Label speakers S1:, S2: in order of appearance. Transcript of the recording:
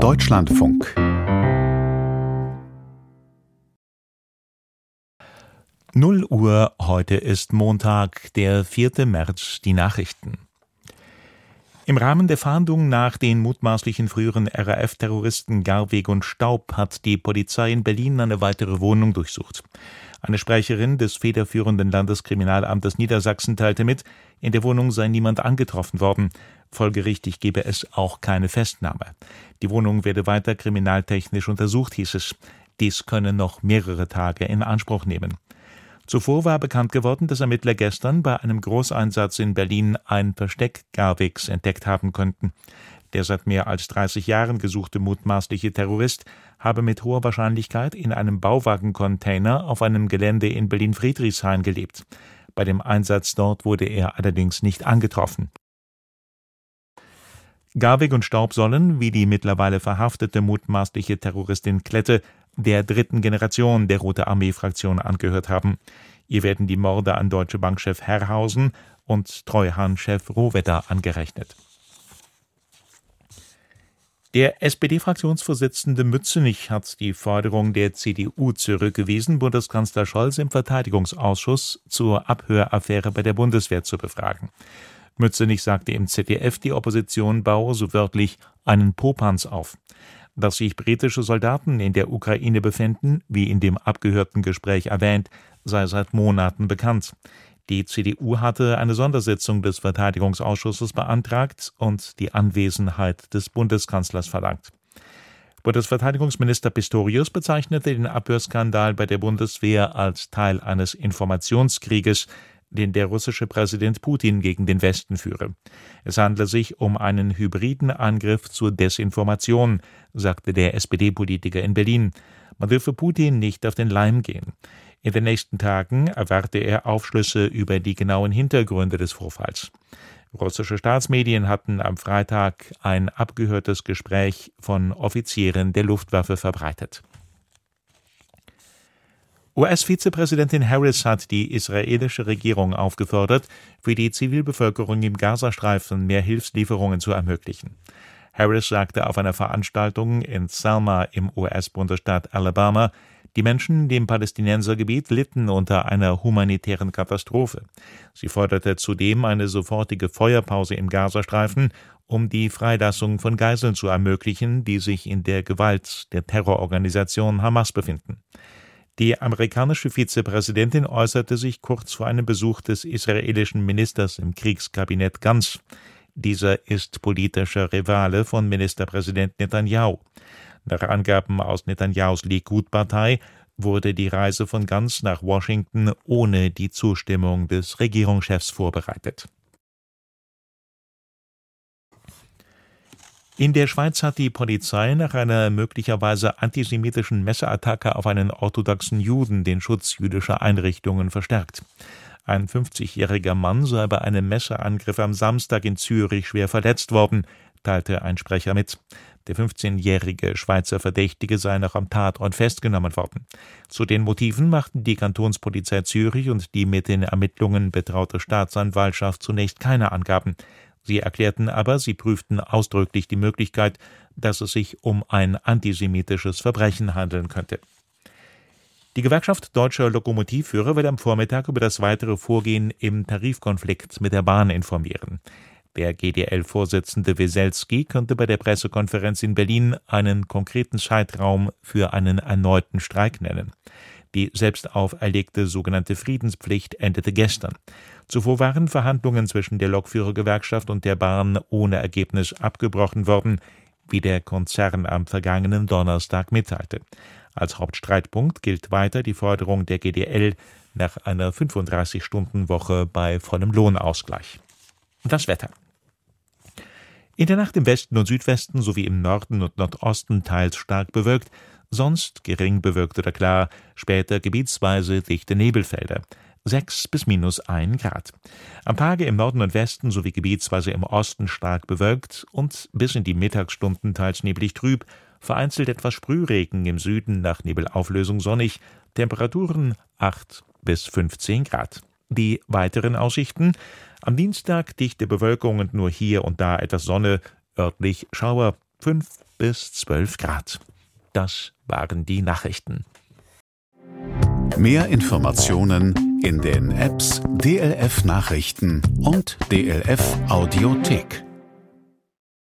S1: Deutschlandfunk Null Uhr, heute ist Montag, der 4. März, die Nachrichten. Im Rahmen der Fahndung nach den mutmaßlichen früheren RAF-Terroristen Garweg und Staub hat die Polizei in Berlin eine weitere Wohnung durchsucht. Eine Sprecherin des federführenden Landeskriminalamtes Niedersachsen teilte mit, in der Wohnung sei niemand angetroffen worden. Folgerichtig gebe es auch keine Festnahme. Die Wohnung werde weiter kriminaltechnisch untersucht, hieß es. Dies könne noch mehrere Tage in Anspruch nehmen. Zuvor war bekannt geworden, dass Ermittler gestern bei einem Großeinsatz in Berlin ein Versteck Garwigs entdeckt haben könnten. Der seit mehr als 30 Jahren gesuchte mutmaßliche Terrorist habe mit hoher Wahrscheinlichkeit in einem Bauwagencontainer auf einem Gelände in Berlin-Friedrichshain gelebt. Bei dem Einsatz dort wurde er allerdings nicht angetroffen. Garwig und Staub sollen, wie die mittlerweile verhaftete mutmaßliche Terroristin Klette, der dritten Generation der Rote Armee-Fraktion angehört haben. Ihr werden die Morde an Deutsche Bankchef Herrhausen und Treuhahn-Chef Rohwedder angerechnet. Der SPD-Fraktionsvorsitzende Mützenich hat die Forderung der CDU zurückgewiesen, Bundeskanzler Scholz im Verteidigungsausschuss zur Abhöraffäre bei der Bundeswehr zu befragen. Mützenich sagte im ZDF, die Opposition baue so wörtlich einen Popanz auf dass sich britische Soldaten in der Ukraine befänden, wie in dem abgehörten Gespräch erwähnt, sei seit Monaten bekannt. Die CDU hatte eine Sondersitzung des Verteidigungsausschusses beantragt und die Anwesenheit des Bundeskanzlers verlangt. Bundesverteidigungsminister Pistorius bezeichnete den Abhörskandal bei der Bundeswehr als Teil eines Informationskrieges, den der russische Präsident Putin gegen den Westen führe. Es handle sich um einen hybriden Angriff zur Desinformation, sagte der SPD-Politiker in Berlin. Man dürfe Putin nicht auf den Leim gehen. In den nächsten Tagen erwarte er Aufschlüsse über die genauen Hintergründe des Vorfalls. Russische Staatsmedien hatten am Freitag ein abgehörtes Gespräch von Offizieren der Luftwaffe verbreitet. US-Vizepräsidentin Harris hat die israelische Regierung aufgefordert, für die Zivilbevölkerung im Gazastreifen mehr Hilfslieferungen zu ermöglichen. Harris sagte auf einer Veranstaltung in Selma im US-Bundesstaat Alabama, die Menschen in dem Palästinensergebiet litten unter einer humanitären Katastrophe. Sie forderte zudem eine sofortige Feuerpause im Gazastreifen, um die Freilassung von Geiseln zu ermöglichen, die sich in der Gewalt der Terrororganisation Hamas befinden. Die amerikanische Vizepräsidentin äußerte sich kurz vor einem Besuch des israelischen Ministers im Kriegskabinett Gantz. Dieser ist politischer Rivale von Ministerpräsident Netanyahu. Nach Angaben aus Netanyahus Likud-Partei wurde die Reise von Gantz nach Washington ohne die Zustimmung des Regierungschefs vorbereitet In der Schweiz hat die Polizei nach einer möglicherweise antisemitischen Messerattacke auf einen orthodoxen Juden den Schutz jüdischer Einrichtungen verstärkt. Ein 50-jähriger Mann sei bei einem Messerangriff am Samstag in Zürich schwer verletzt worden, teilte ein Sprecher mit. Der 15-jährige Schweizer Verdächtige sei noch am Tatort festgenommen worden. Zu den Motiven machten die Kantonspolizei Zürich und die mit den Ermittlungen betraute Staatsanwaltschaft zunächst keine Angaben. Sie erklärten aber, sie prüften ausdrücklich die Möglichkeit, dass es sich um ein antisemitisches Verbrechen handeln könnte. Die Gewerkschaft Deutscher Lokomotivführer wird am Vormittag über das weitere Vorgehen im Tarifkonflikt mit der Bahn informieren. Der GDL-Vorsitzende Weselski könnte bei der Pressekonferenz in Berlin einen konkreten Zeitraum für einen erneuten Streik nennen. Die selbst auferlegte sogenannte Friedenspflicht endete gestern. Zuvor waren Verhandlungen zwischen der Lokführergewerkschaft und der Bahn ohne Ergebnis abgebrochen worden, wie der Konzern am vergangenen Donnerstag mitteilte. Als Hauptstreitpunkt gilt weiter die Forderung der GDL nach einer 35-Stunden-Woche bei vollem Lohnausgleich. Das Wetter. In der Nacht im Westen und Südwesten sowie im Norden und Nordosten teils stark bewölkt, sonst gering bewölkt oder klar, später gebietsweise dichte Nebelfelder. 6 bis minus 1 Grad. Am Tage im Norden und Westen sowie gebietsweise im Osten stark bewölkt und bis in die Mittagsstunden teils neblig trüb, vereinzelt etwas Sprühregen im Süden nach Nebelauflösung sonnig, Temperaturen 8 bis 15 Grad. Die weiteren Aussichten am Dienstag dichte Bewölkung und nur hier und da etwas Sonne, örtlich Schauer 5 bis 12 Grad. Das waren die Nachrichten.
S2: Mehr Informationen in den Apps DLF Nachrichten und DLF Audiothek.